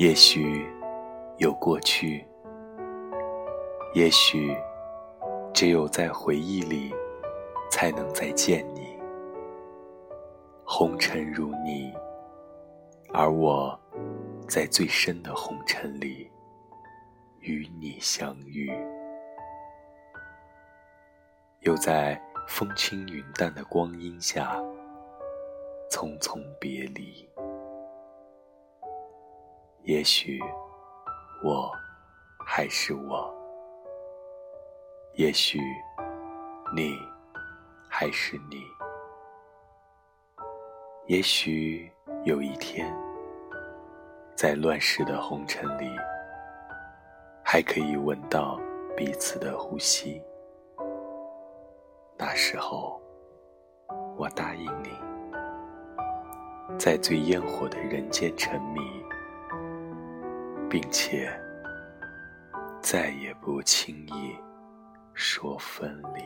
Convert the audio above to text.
也许有过去，也许只有在回忆里才能再见你。红尘如你，而我在最深的红尘里与你相遇，又在风轻云淡的光阴下匆匆别离。也许，我还是我；也许，你还是你；也许有一天，在乱世的红尘里，还可以闻到彼此的呼吸。那时候，我答应你，在最烟火的人间沉迷。并且再也不轻易说分离。